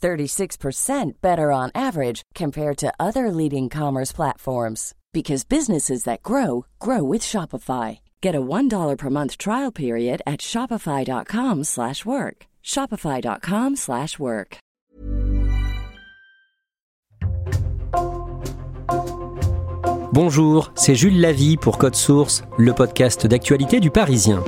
36% better on average compared to other leading commerce platforms because businesses that grow grow with Shopify. Get a $1 per month trial period at shopify.com/work. shopify.com/work. Bonjour, c'est Jules Lavie pour Code Source, le podcast d'actualité du Parisien.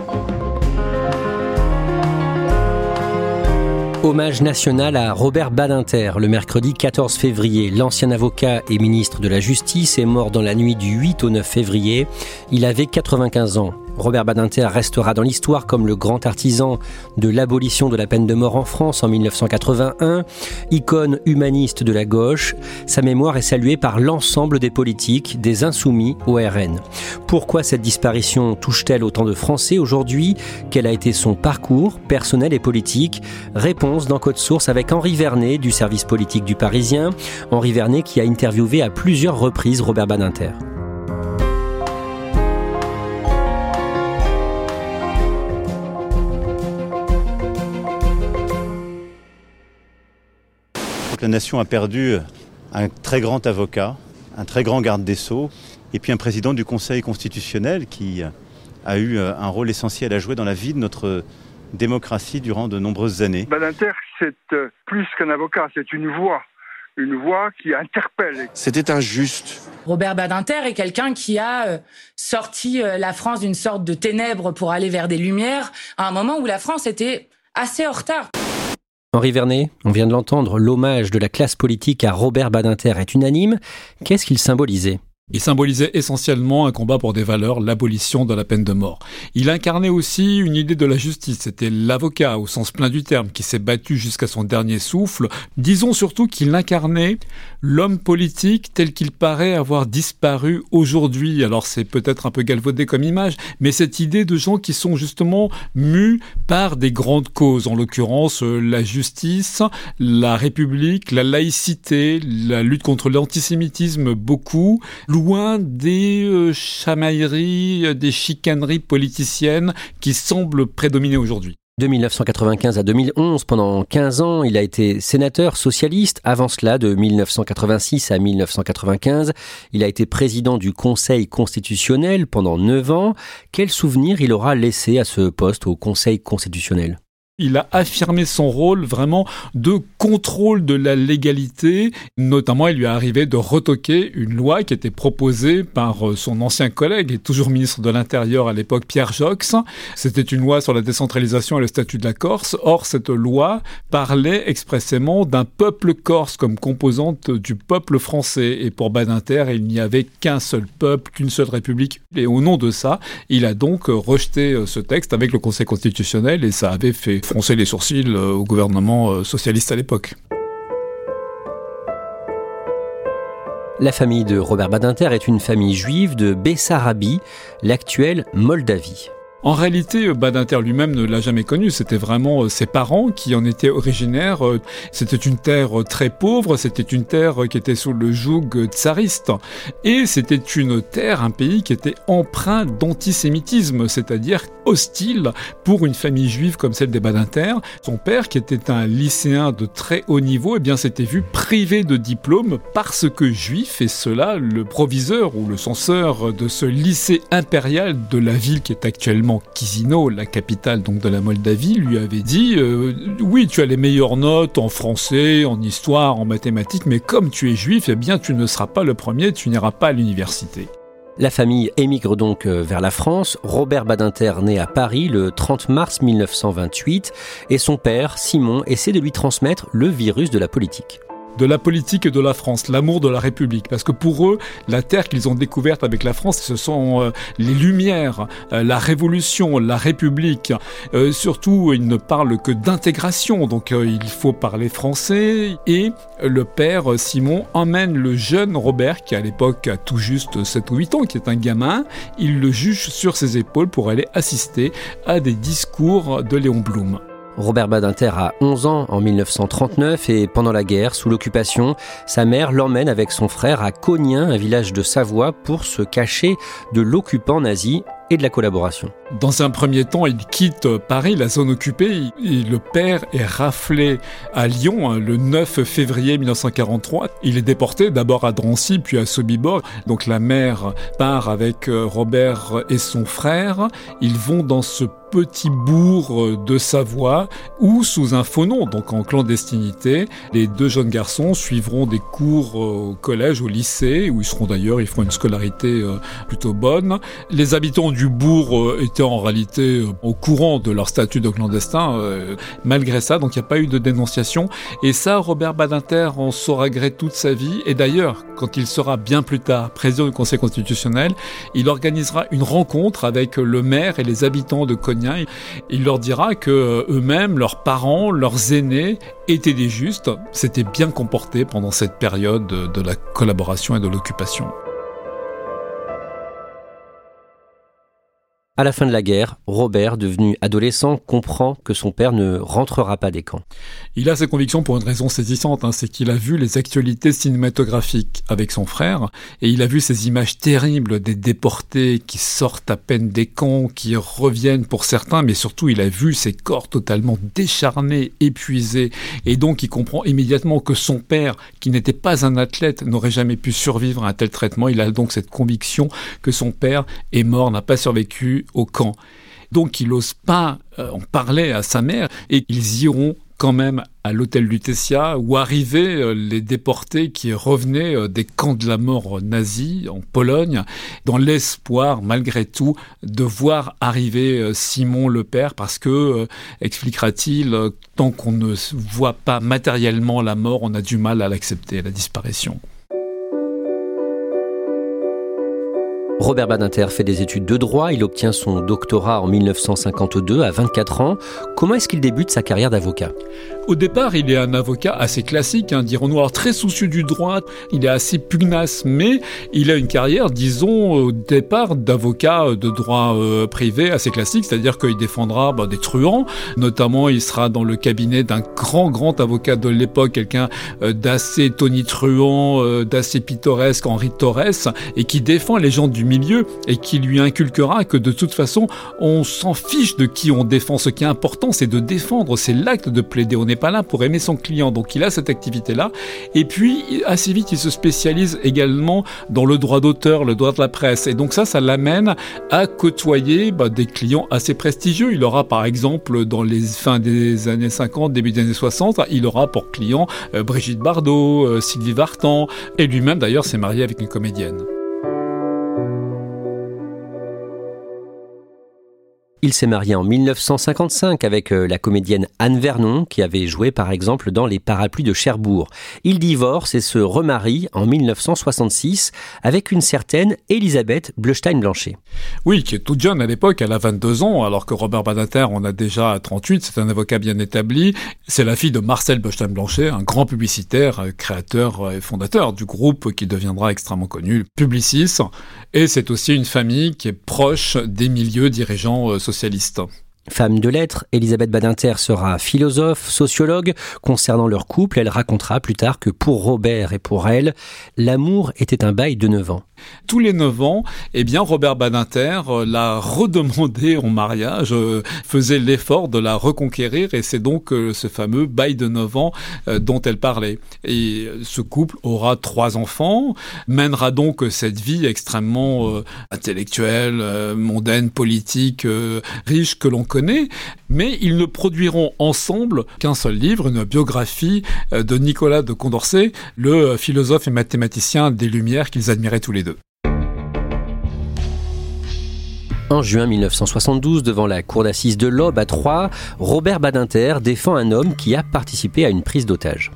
Hommage national à Robert Badinter le mercredi 14 février. L'ancien avocat et ministre de la Justice est mort dans la nuit du 8 au 9 février. Il avait 95 ans. Robert Badinter restera dans l'histoire comme le grand artisan de l'abolition de la peine de mort en France en 1981, icône humaniste de la gauche. Sa mémoire est saluée par l'ensemble des politiques, des insoumis au RN. Pourquoi cette disparition touche-t-elle autant de Français aujourd'hui? Quel a été son parcours personnel et politique? Réponse dans Code Source avec Henri Vernet du service politique du Parisien. Henri Vernet qui a interviewé à plusieurs reprises Robert Badinter. La nation a perdu un très grand avocat, un très grand garde des Sceaux, et puis un président du Conseil constitutionnel qui a eu un rôle essentiel à jouer dans la vie de notre démocratie durant de nombreuses années. Badinter, c'est euh, plus qu'un avocat, c'est une voix une voix qui interpelle. C'était injuste. Robert Badinter est quelqu'un qui a euh, sorti euh, la France d'une sorte de ténèbres pour aller vers des lumières à un moment où la France était assez en retard. Henri Vernet, on vient de l'entendre, l'hommage de la classe politique à Robert Badinter est unanime. Qu'est-ce qu'il symbolisait? Il symbolisait essentiellement un combat pour des valeurs, l'abolition de la peine de mort. Il incarnait aussi une idée de la justice. C'était l'avocat, au sens plein du terme, qui s'est battu jusqu'à son dernier souffle. Disons surtout qu'il incarnait l'homme politique tel qu'il paraît avoir disparu aujourd'hui. Alors c'est peut-être un peu galvaudé comme image, mais cette idée de gens qui sont justement mus par des grandes causes, en l'occurrence euh, la justice, la République, la laïcité, la lutte contre l'antisémitisme, beaucoup loin des euh, chamailleries, euh, des chicaneries politiciennes qui semblent prédominer aujourd'hui. De 1995 à 2011, pendant 15 ans, il a été sénateur socialiste. Avant cela, de 1986 à 1995, il a été président du Conseil constitutionnel pendant 9 ans. Quel souvenir il aura laissé à ce poste au Conseil constitutionnel? Il a affirmé son rôle vraiment de contrôle de la légalité. Notamment, il lui est arrivé de retoquer une loi qui était proposée par euh, son ancien collègue et toujours ministre de l'Intérieur à l'époque, Pierre Jox. C'était une loi sur la décentralisation et le statut de la Corse. Or, cette loi parlait expressément d'un peuple corse comme composante du peuple français. Et pour Badinter, il n'y avait qu'un seul peuple, qu'une seule république. Et au nom de ça, il a donc rejeté euh, ce texte avec le Conseil constitutionnel et ça avait fait froncer les sourcils euh, au gouvernement euh, socialiste à l'époque. La famille de Robert Badinter est une famille juive de Bessarabie, l'actuelle Moldavie. En réalité, Badinter lui-même ne l'a jamais connu. C'était vraiment euh, ses parents qui en étaient originaires. Euh, c'était une terre euh, très pauvre. C'était une terre qui était sous le joug tsariste. Et c'était une terre, un pays qui était empreint d'antisémitisme, c'est-à-dire hostile pour une famille juive comme celle des Badinter. Son père, qui était un lycéen de très haut niveau, eh bien, s'était vu privé de diplôme parce que juif. Et cela, le proviseur ou le censeur de ce lycée impérial de la ville qui est actuellement effectivement Chisinau, la capitale donc de la Moldavie, lui avait dit euh, oui, tu as les meilleures notes en français, en histoire, en mathématiques, mais comme tu es juif, eh bien tu ne seras pas le premier, tu n'iras pas à l'université. La famille émigre donc euh, vers la France. Robert Badinter naît à Paris le 30 mars 1928 et son père, Simon, essaie de lui transmettre le virus de la politique de la politique de la France, l'amour de la République. Parce que pour eux, la terre qu'ils ont découverte avec la France, ce sont euh, les Lumières, euh, la Révolution, la République. Euh, surtout, ils ne parlent que d'intégration, donc il faut parler français. Et le père Simon emmène le jeune Robert, qui à l'époque a tout juste 7 ou 8 ans, qui est un gamin, il le juge sur ses épaules pour aller assister à des discours de Léon Blum. Robert Badinter a 11 ans en 1939 et pendant la guerre, sous l'occupation, sa mère l'emmène avec son frère à Cognien, un village de Savoie, pour se cacher de l'occupant nazi et de la collaboration. Dans un premier temps, il quitte Paris, la zone occupée, et le père est raflé à Lyon hein, le 9 février 1943. Il est déporté d'abord à Drancy, puis à Sobibor. Donc la mère part avec euh, Robert et son frère. Ils vont dans ce petit bourg de Savoie où, sous un faux nom, donc en clandestinité, les deux jeunes garçons suivront des cours euh, au collège, au lycée, où ils seront d'ailleurs, ils feront une scolarité euh, plutôt bonne. Les habitants du bourg euh, étaient en réalité au courant de leur statut de clandestin, malgré ça, donc il n'y a pas eu de dénonciation. Et ça, Robert Badinter en saura gré toute sa vie. Et d'ailleurs, quand il sera bien plus tard président du Conseil constitutionnel, il organisera une rencontre avec le maire et les habitants de Cognac il leur dira que euh, eux-mêmes, leurs parents, leurs aînés étaient des justes, s'étaient bien comportés pendant cette période de la collaboration et de l'occupation. À la fin de la guerre, Robert, devenu adolescent, comprend que son père ne rentrera pas des camps. Il a ses convictions pour une raison saisissante, hein, c'est qu'il a vu les actualités cinématographiques avec son frère, et il a vu ces images terribles des déportés qui sortent à peine des camps, qui reviennent pour certains, mais surtout il a vu ces corps totalement décharnés, épuisés, et donc il comprend immédiatement que son père, qui n'était pas un athlète, n'aurait jamais pu survivre à un tel traitement. Il a donc cette conviction que son père est mort, n'a pas survécu au camp. Donc il n'ose pas euh, en parler à sa mère et ils iront quand même à l'hôtel Lutetia où arrivaient euh, les déportés qui revenaient euh, des camps de la mort nazis en Pologne dans l'espoir malgré tout de voir arriver Simon le père parce que expliquera-t-il tant qu'on ne voit pas matériellement la mort on a du mal à l'accepter la disparition. Robert Badinter fait des études de droit, il obtient son doctorat en 1952 à 24 ans. Comment est-ce qu'il débute sa carrière d'avocat? Au départ, il est un avocat assez classique, hein, dirons-nous, alors très soucieux du droit, il est assez pugnace, mais il a une carrière, disons, au départ d'avocat de droit euh, privé assez classique, c'est-à-dire qu'il défendra bah, des truands, notamment il sera dans le cabinet d'un grand, grand avocat de l'époque, quelqu'un euh, d'assez tonitruant, euh, d'assez pittoresque, Henri Torres, et qui défend les gens du milieu et qui lui inculquera que de toute façon, on s'en fiche de qui on défend. Ce qui est important, c'est de défendre, c'est l'acte de plaider. N'est pas là pour aimer son client. Donc il a cette activité-là. Et puis, assez vite, il se spécialise également dans le droit d'auteur, le droit de la presse. Et donc ça, ça l'amène à côtoyer bah, des clients assez prestigieux. Il aura par exemple, dans les fins des années 50, début des années 60, il aura pour client euh, Brigitte Bardot, euh, Sylvie Vartan, et lui-même d'ailleurs s'est marié avec une comédienne. Il s'est marié en 1955 avec euh, la comédienne Anne Vernon, qui avait joué par exemple dans Les Parapluies de Cherbourg. Il divorce et se remarie en 1966 avec une certaine Elisabeth Bleustein-Blanchet. Oui, qui est toute jeune à l'époque, elle a 22 ans, alors que Robert Badinter en a déjà 38, c'est un avocat bien établi. C'est la fille de Marcel Bleustein-Blanchet, un grand publicitaire, euh, créateur et fondateur du groupe qui deviendra extrêmement connu, Publicis. Et c'est aussi une famille qui est proche des milieux dirigeants sociaux euh, socialiste. Femme de lettres, Elisabeth Badinter sera philosophe, sociologue. Concernant leur couple, elle racontera plus tard que pour Robert et pour elle, l'amour était un bail de 9 ans. Tous les 9 ans, eh bien, Robert Badinter euh, l'a redemandé en mariage, euh, faisait l'effort de la reconquérir et c'est donc euh, ce fameux bail de 9 ans dont elle parlait. Et ce couple aura trois enfants, mènera donc cette vie extrêmement intellectuelle, mondaine, politique, riche que l'on mais ils ne produiront ensemble qu'un seul livre, une biographie de Nicolas de Condorcet, le philosophe et mathématicien des Lumières qu'ils admiraient tous les deux. En juin 1972, devant la cour d'assises de l'Aube à Troyes, Robert Badinter défend un homme qui a participé à une prise d'otage.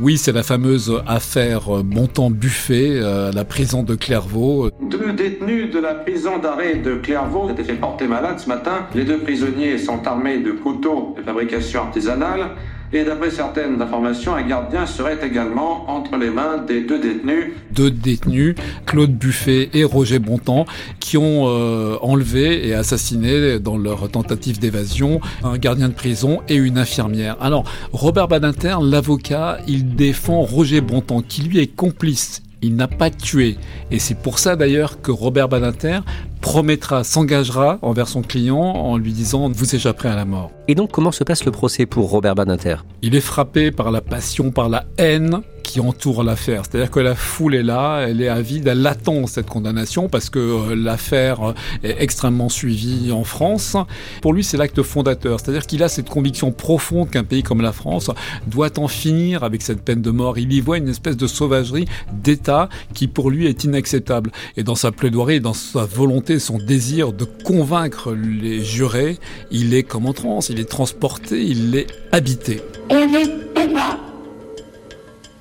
Oui, c'est la fameuse affaire Bontemps-Buffet euh, la prison de Clairvaux. Deux détenus de la prison d'arrêt de Clairvaux étaient fait porter malades ce matin. Les deux prisonniers sont armés de couteaux de fabrication artisanale et d'après certaines informations, un gardien serait également entre les mains des deux détenus. Deux détenus, Claude Buffet et Roger Bontemps, qui ont euh, enlevé et assassiné dans leur tentative d'évasion un gardien de prison et une infirmière. Alors, Robert Badinter, l'avocat, il défend Roger Bontemps, qui lui est complice il n'a pas tué. Et c'est pour ça d'ailleurs que Robert Badinter promettra, s'engagera envers son client en lui disant vous échapperez à la mort. Et donc comment se passe le procès pour Robert Badinter? Il est frappé par la passion, par la haine entoure l'affaire. C'est-à-dire que la foule est là, elle est avide, elle attend cette condamnation parce que euh, l'affaire est extrêmement suivie en France. Pour lui, c'est l'acte fondateur. C'est-à-dire qu'il a cette conviction profonde qu'un pays comme la France doit en finir avec cette peine de mort. Il y voit une espèce de sauvagerie d'État qui pour lui est inacceptable. Et dans sa plaidoirie, dans sa volonté, son désir de convaincre les jurés, il est comme en transe, il est transporté, il est habité.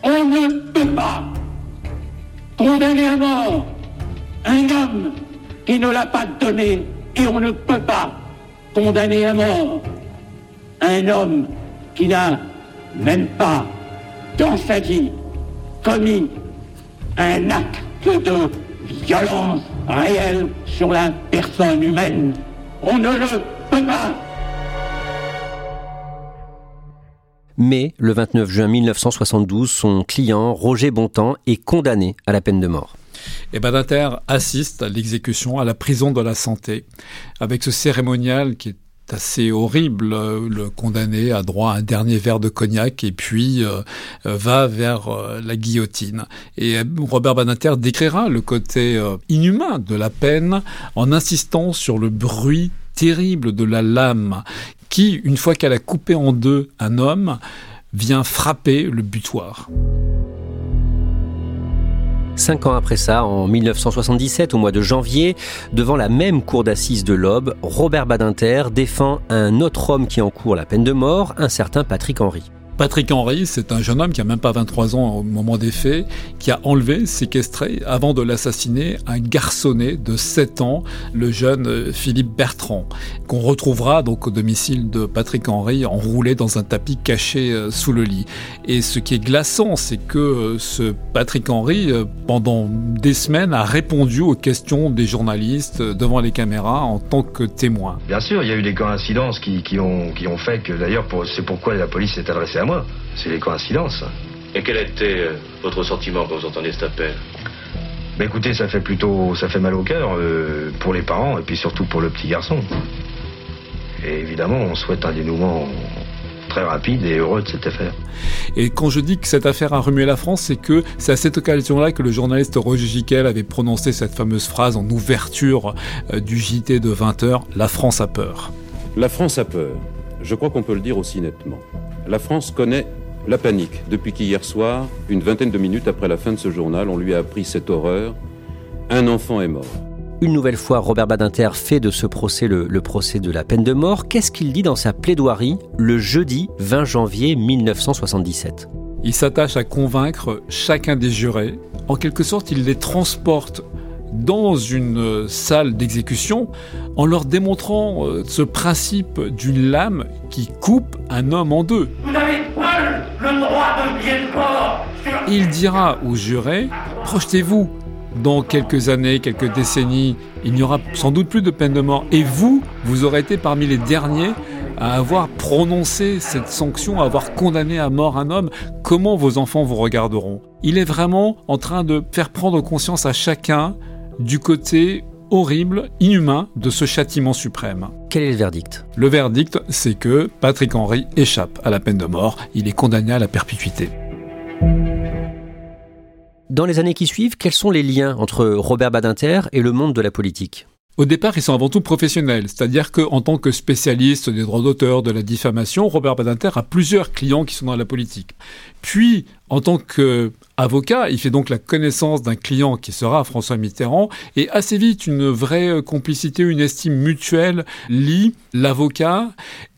On ne peut pas condamner à mort un homme qui ne l'a pas donné et on ne peut pas condamner à mort un homme qui n'a même pas dans sa vie commis un acte de violence réelle sur la personne humaine. On ne le peut pas. Mais le 29 juin 1972, son client, Roger Bontemps, est condamné à la peine de mort. Et Badinter assiste à l'exécution à la prison de la santé, avec ce cérémonial qui est assez horrible. Le condamné a droit à un dernier verre de cognac et puis euh, euh, va vers euh, la guillotine. Et Robert Badinter décrira le côté inhumain de la peine en insistant sur le bruit terrible de la lame qui, une fois qu'elle a coupé en deux un homme, vient frapper le butoir. Cinq ans après ça, en 1977, au mois de janvier, devant la même cour d'assises de l'Aube, Robert Badinter défend un autre homme qui encourt la peine de mort, un certain Patrick Henry. Patrick Henry, c'est un jeune homme qui a même pas 23 ans au moment des faits, qui a enlevé, séquestré, avant de l'assassiner, un garçonnet de 7 ans, le jeune euh, Philippe Bertrand, qu'on retrouvera donc au domicile de Patrick Henry, enroulé dans un tapis caché euh, sous le lit. Et ce qui est glaçant, c'est que euh, ce Patrick Henry, pendant des semaines, a répondu aux questions des journalistes devant les caméras en tant que témoin. Bien sûr, il y a eu des coïncidences qui, qui, ont, qui ont fait que, d'ailleurs, c'est pourquoi la police s'est adressée à moi. C'est les coïncidences. Et quel a été euh, votre sentiment quand vous entendez cet appel? Bah écoutez, ça fait plutôt, ça fait mal au cœur euh, pour les parents et puis surtout pour le petit garçon. Et évidemment, on souhaite un dénouement très rapide et heureux de cette affaire. Et quand je dis que cette affaire a remué la France, c'est que c'est à cette occasion-là que le journaliste Roger Giquel avait prononcé cette fameuse phrase en ouverture euh, du JT de 20h La France a peur. La France a peur. Je crois qu'on peut le dire aussi nettement la France connaît la panique depuis qu'hier soir, une vingtaine de minutes après la fin de ce journal, on lui a appris cette horreur. Un enfant est mort. Une nouvelle fois, Robert Badinter fait de ce procès le, procès de la peine de mort. Qu'est-ce qu'il dit dans sa plaidoirie le jeudi 20 janvier 1977 Il s'attache à convaincre chacun des jurés. En quelque sorte, il les transporte dans une salle d'exécution en leur démontrant euh, ce principe d'une lame qui coupe un homme en deux. Vous n'avez pas le droit de Il dira aux jurés, projetez-vous, dans quelques années, quelques décennies, il n'y aura sans doute plus de peine de mort. Et vous, vous aurez été parmi les derniers à avoir prononcé cette sanction, à avoir condamné à mort un homme. Comment vos enfants vous regarderont? Il est vraiment en train de faire prendre conscience à chacun du côté horrible, inhumain de ce châtiment suprême. Quel est le verdict? Le verdict, c'est que Patrick Henry échappe à la peine de mort. Il est condamné à la perpétuité. Dans les années qui suivent, quels sont les liens entre Robert Badinter et le monde de la politique? Au départ, ils sont avant tout professionnels, c'est-à-dire qu'en tant que spécialiste des droits d'auteur, de la diffamation, Robert Badinter a plusieurs clients qui sont dans la politique. Puis, en tant qu'avocat, il fait donc la connaissance d'un client qui sera François Mitterrand et assez vite une vraie complicité, une estime mutuelle lie l'avocat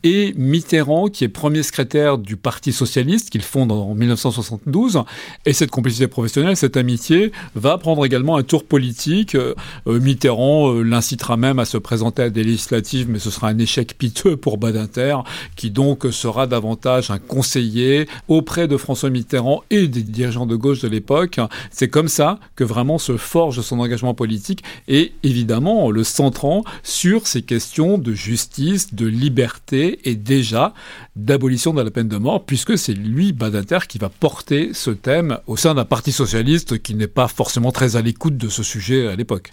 et Mitterrand qui est premier secrétaire du Parti socialiste qu'il fonde en 1972 et cette complicité professionnelle, cette amitié va prendre également un tour politique. Euh, Mitterrand euh, l'incitera même à se présenter à des législatives mais ce sera un échec piteux pour Badinter qui donc sera davantage un conseiller auprès de François Mitterrand et des dirigeants de gauche de l'époque. C'est comme ça que vraiment se forge son engagement politique et évidemment le centrant sur ces questions de justice, de liberté et déjà d'abolition de la peine de mort, puisque c'est lui, Badinter, qui va porter ce thème au sein d'un parti socialiste qui n'est pas forcément très à l'écoute de ce sujet à l'époque.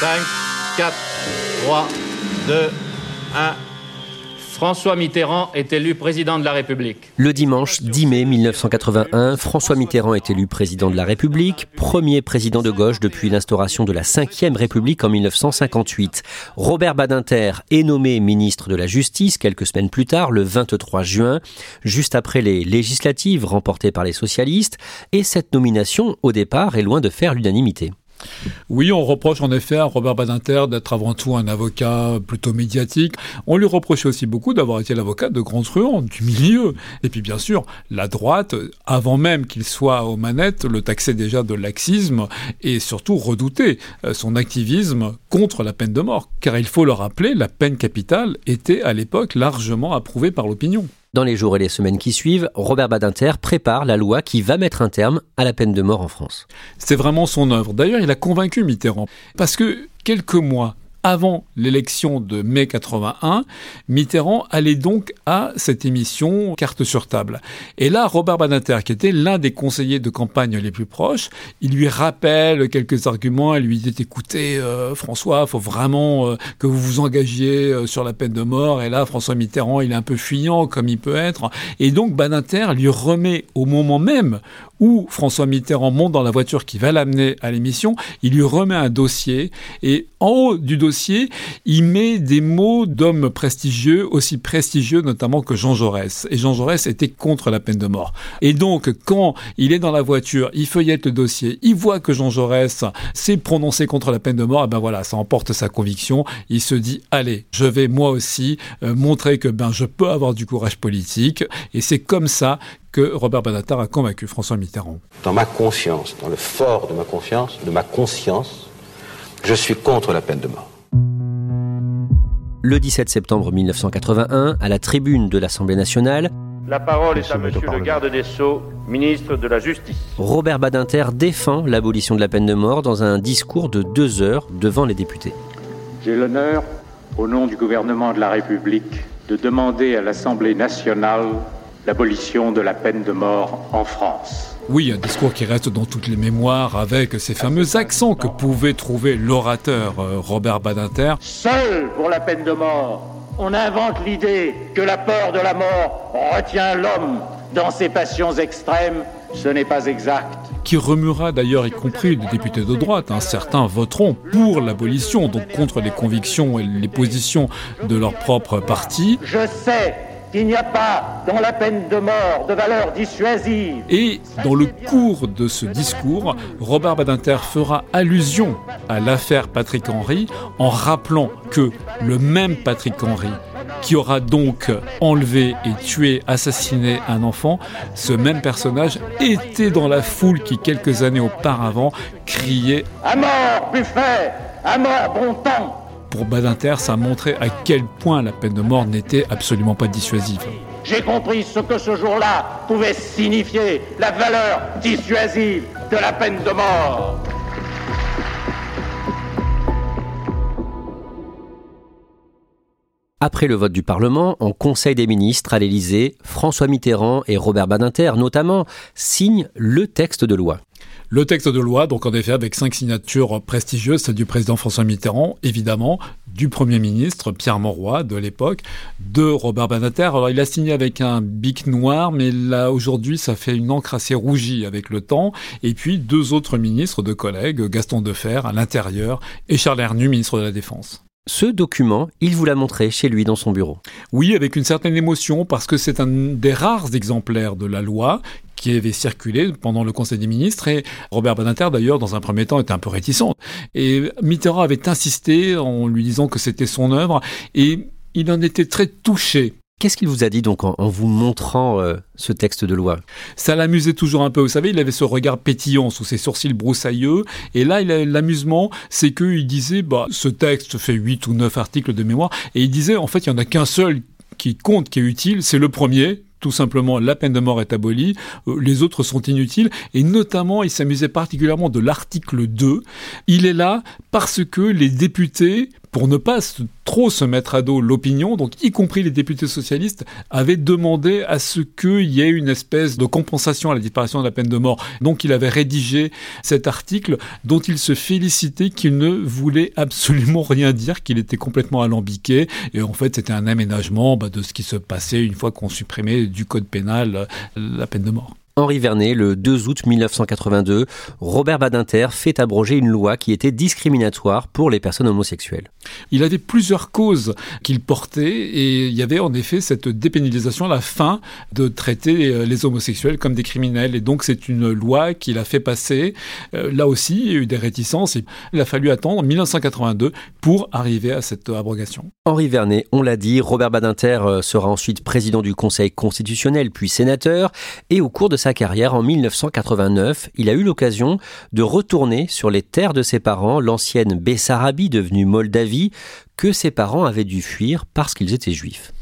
5, 4, 3, 2, 1. François Mitterrand est élu président de la République. Le dimanche 10 mai 1981, François Mitterrand est élu président de la République, premier président de gauche depuis l'instauration de la Ve République en 1958. Robert Badinter est nommé ministre de la Justice quelques semaines plus tard, le 23 juin, juste après les législatives remportées par les socialistes, et cette nomination, au départ, est loin de faire l'unanimité. Oui, on reproche en effet à Robert Badinter d'être avant tout un avocat plutôt médiatique. On lui reprochait aussi beaucoup d'avoir été l'avocat de grands truands du milieu. Et puis bien sûr, la droite, avant même qu'il soit aux manettes, le taxait déjà de laxisme et surtout redoutait euh, son activisme contre la peine de mort. Car il faut le rappeler, la peine capitale était à l'époque largement approuvée par l'opinion. Dans les jours et les semaines qui suivent, Robert Badinter prépare la loi qui va mettre un terme à la peine de mort en France. C'est vraiment son œuvre. D'ailleurs, il a convaincu Mitterrand. Parce que quelques mois avant l'élection de mai 81, Mitterrand allait donc à cette émission Carte sur table. Et là, Robert Badinter, qui était l'un des conseillers de campagne les plus proches, il lui rappelle quelques arguments, il lui dit écoutez euh, François, faut vraiment euh, que vous vous engagiez euh, sur la peine de mort. Et là, François Mitterrand, il est un peu fuyant comme il peut être. Et donc Badinter lui remet au moment même où François Mitterrand monte dans la voiture qui va l'amener à l'émission, il lui remet un dossier et en haut du dossier, il met des mots d'hommes prestigieux, aussi prestigieux notamment que Jean Jaurès. Et Jean Jaurès était contre la peine de mort. Et donc, quand il est dans la voiture, il feuillette le dossier, il voit que Jean Jaurès s'est prononcé contre la peine de mort, et ben voilà, ça emporte sa conviction. Il se dit, allez, je vais moi aussi euh, montrer que ben je peux avoir du courage politique. Et c'est comme ça que Robert Badinter a convaincu François Mitterrand. Dans ma conscience, dans le fort de ma confiance, de ma conscience, je suis contre la peine de mort. Le 17 septembre 1981, à la tribune de l'Assemblée nationale, la parole est à Monsieur le garde des Sceaux, ministre de la Justice. Robert Badinter défend l'abolition de la peine de mort dans un discours de deux heures devant les députés. J'ai l'honneur, au nom du gouvernement de la République, de demander à l'Assemblée nationale l'abolition de la peine de mort en France. Oui, un discours qui reste dans toutes les mémoires avec ces fameux accents que pouvait trouver l'orateur euh, Robert Badinter. Seul pour la peine de mort, on invente l'idée que la peur de la mort retient l'homme dans ses passions extrêmes. Ce n'est pas exact. Qui remuera d'ailleurs, y compris des députés de droite. Hein. Certains voteront pour l'abolition, donc contre les convictions et les positions de leur propre parti. Je sais qu'il n'y a pas dans la peine de mort de valeur dissuasive. Et dans le cours de ce discours, Robert Badinter fera allusion à l'affaire Patrick Henry en rappelant que le même Patrick Henry qui aura donc enlevé et tué, assassiné un enfant, ce même personnage était dans la foule qui quelques années auparavant criait ⁇ À mort, Buffet À mort, bon temps !⁇ pour Badinter, ça montrait à quel point la peine de mort n'était absolument pas dissuasive. J'ai compris ce que ce jour-là pouvait signifier, la valeur dissuasive de la peine de mort. Après le vote du Parlement, en Conseil des ministres à l'Élysée, François Mitterrand et Robert Badinter notamment signent le texte de loi. Le texte de loi, donc en effet avec cinq signatures prestigieuses, celle du président François Mitterrand, évidemment, du Premier ministre Pierre Mauroy de l'époque, de Robert Badinter. Alors il a signé avec un bic noir, mais là aujourd'hui ça fait une encre assez rougie avec le temps. Et puis deux autres ministres de collègues, Gaston Defer à l'intérieur et Charles Hernu, ministre de la Défense. Ce document, il vous l'a montré chez lui dans son bureau. Oui, avec une certaine émotion, parce que c'est un des rares exemplaires de la loi qui avait circulé pendant le Conseil des ministres. Et Robert Badinter, d'ailleurs, dans un premier temps, était un peu réticent. Et Mitterrand avait insisté en lui disant que c'était son œuvre. Et il en était très touché. Qu'est-ce qu'il vous a dit donc en, vous montrant euh, ce texte de loi? Ça l'amusait toujours un peu. Vous savez, il avait ce regard pétillant sous ses sourcils broussailleux. Et là, l'amusement, c'est qu'il disait, bah, ce texte fait 8 ou 9 articles de mémoire. Et il disait, en fait, il n'y en a qu'un seul qui compte, qui est utile, c'est le premier, tout simplement la peine de mort est abolie, euh, les autres sont inutiles, et notamment il s'amusait particulièrement de l'article 2. Il est là parce que les députés pour ne pas trop se mettre à dos l'opinion, donc y compris les députés socialistes, avaient demandé à ce qu'il y ait une espèce de compensation à la disparition de la peine de mort. Donc il avait rédigé cet article dont il se félicitait qu'il ne voulait absolument rien dire, qu'il était complètement alambiqué, et en fait c'était un aménagement bah, de ce qui se passait une fois qu'on supprimait du code pénal la peine de mort. Henri Vernet, le 2 août 1982, Robert Badinter fait abroger une loi qui était discriminatoire pour les personnes homosexuelles. Il avait plusieurs causes qu'il portait et il y avait en effet cette dépénalisation à la fin de traiter euh, les homosexuels comme des criminels. Et donc c'est une loi qu'il a fait passer. Euh, là aussi, il y a eu des réticences et il a fallu attendre 1982 pour arriver à cette abrogation. Henri Vernet, on l'a dit, Robert Badinter euh, sera ensuite président du Conseil constitutionnel puis sénateur et au cours de sa carrière, en 1989, il a eu l'occasion de retourner sur les terres de ses parents, l'ancienne Bessarabie devenue Moldavie, que ses parents avaient dû fuir parce qu'ils étaient juifs.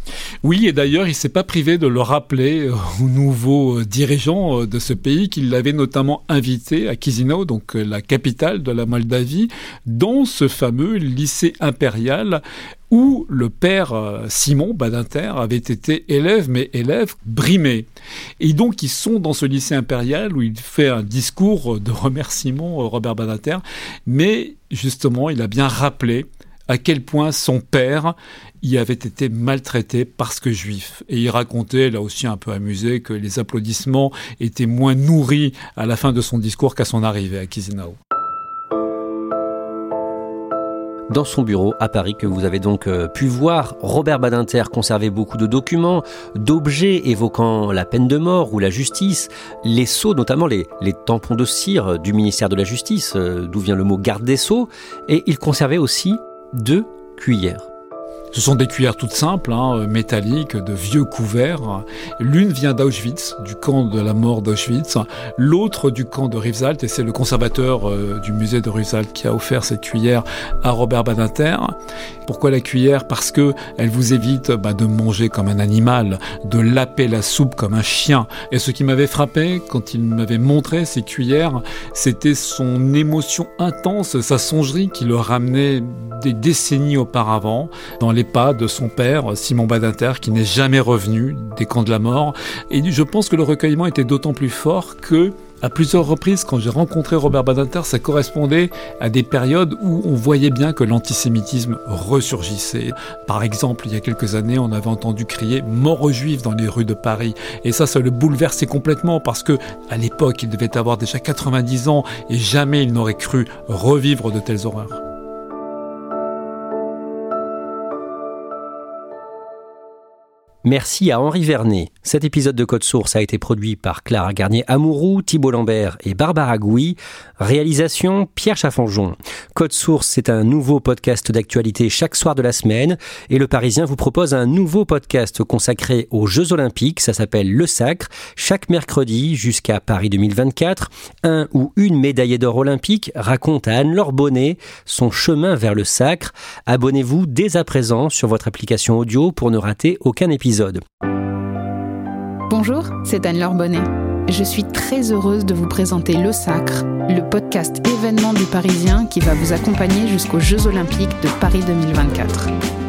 Oui, et d'ailleurs, il s'est pas privé de le rappeler aux nouveaux dirigeants euh, de ce pays qu'il l'avait notamment invité à Chisinau, donc euh, la capitale de la Moldavie, dans ce fameux lycée impérial où le père euh, Simon Badinter avait été élève, mais élève brimé. Et donc ils sont dans ce lycée impérial où il fait un discours de remerciement, Robert Badinter, mais justement il a bien rappelé à quel point son père y avait été maltraité parce que juif. Et il racontait, là aussi un peu amusé, que les applaudissements étaient moins nourris à la fin de son discours qu'à son arrivée à Chisinau dans son bureau à Paris que vous avez donc euh, pu voir. Robert Badinter conservait beaucoup de documents, d'objets évoquant la peine de mort ou la justice, les sceaux, notamment les, les tampons de cire du ministère de la Justice, euh, d'où vient le mot garde des sceaux, et il conservait aussi deux cuillères. Ce sont des cuillères toutes simples, hein, euh, métalliques, de vieux couverts. L'une vient d'Auschwitz, du camp de la mort d'Auschwitz, l'autre du camp de Rivesaltes, et c'est le conservateur euh, du musée de Rivesaltes qui a offert cette cuillère à Robert Badinter. Pourquoi la cuillère? Parce que elle vous évite bah, de manger comme un animal, de laper la soupe comme un chien. Et ce qui m'avait frappé quand il m'avait montré ces cuillères, c'était son émotion intense, sa songerie qui le ramenait des décennies auparavant dans les pas de son père, Simon Badinter, qui n'est jamais revenu des camps de la mort. Et je pense que le recueillement était d'autant plus fort que à plusieurs reprises, quand j'ai rencontré Robert Badinter, ça correspondait à des périodes où on voyait bien que l'antisémitisme ressurgissait. Par exemple, il y a quelques années, on avait entendu crier mort aux juifs dans les rues de Paris. Et ça, ça le bouleversait complètement parce que, à l'époque, il devait avoir déjà 90 ans et jamais il n'aurait cru revivre de telles horreurs. Merci à Henri Vernet. Cet épisode de Code Source a été produit par Clara Garnier-Amouroux, Thibault Lambert et Barbara Gouy. Réalisation Pierre Chaffanjon. Code Source, c'est un nouveau podcast d'actualité chaque soir de la semaine. Et Le Parisien vous propose un nouveau podcast consacré aux Jeux Olympiques. Ça s'appelle Le Sacre. Chaque mercredi jusqu'à Paris 2024, un ou une médaillée d'or olympique raconte à Anne-Laure Bonnet son chemin vers le sacre. Abonnez-vous dès à présent sur votre application audio pour ne rater aucun épisode. Bonjour, c'est Anne-Laure Bonnet. je suis très heureuse de vous présenter Le Sacre, le podcast événement du Parisien qui va vous accompagner jusqu'aux Jeux Olympiques de Paris 2024.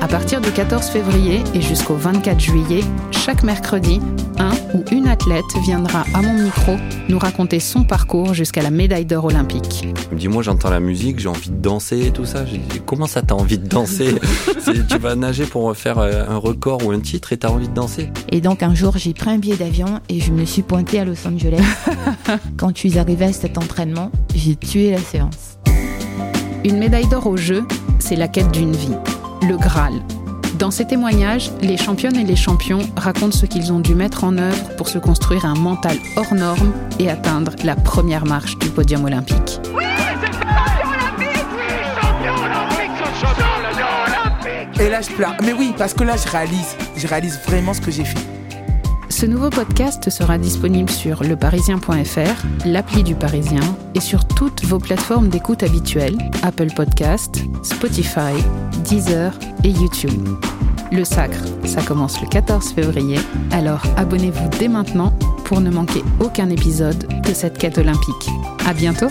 À partir du 14 février et jusqu'au 24 juillet, chaque mercredi, un ou une athlète viendra à mon micro nous raconter son parcours jusqu'à la médaille d'or olympique. Dis-moi, j'entends la musique, j'ai envie de danser et tout ça. J'ai dit, comment ça t'as envie de danser Tu vas nager pour faire euh, un record ou un titre et t'as envie de danser Et donc un jour, j'ai pris un billet d'avion et je me suis pointée à Los Angeles. Quand je suis arrivée à cet entraînement, j'ai tué la séance. Une médaille d'or au jeu, c'est la quête d'une vie le Graal. Dans ces témoignages, les championnes et les champions racontent ce qu'ils ont dû mettre en œuvre pour se construire un mental hors norme et atteindre la première marche du podium olympique. Et là, je pleure. Mais oui, parce que là, je réalise. Je réalise vraiment ce que j'ai fait. Ce nouveau podcast sera disponible sur leparisien.fr, l'appli du Parisien et sur toutes vos plateformes d'écoute habituelles, Apple Podcast, Spotify, Deezer et YouTube. Le Sacre, ça commence le 14 février, alors abonnez-vous dès maintenant pour ne manquer aucun épisode de cette quête olympique. À bientôt!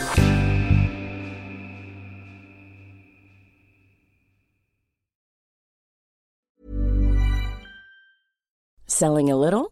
Selling a little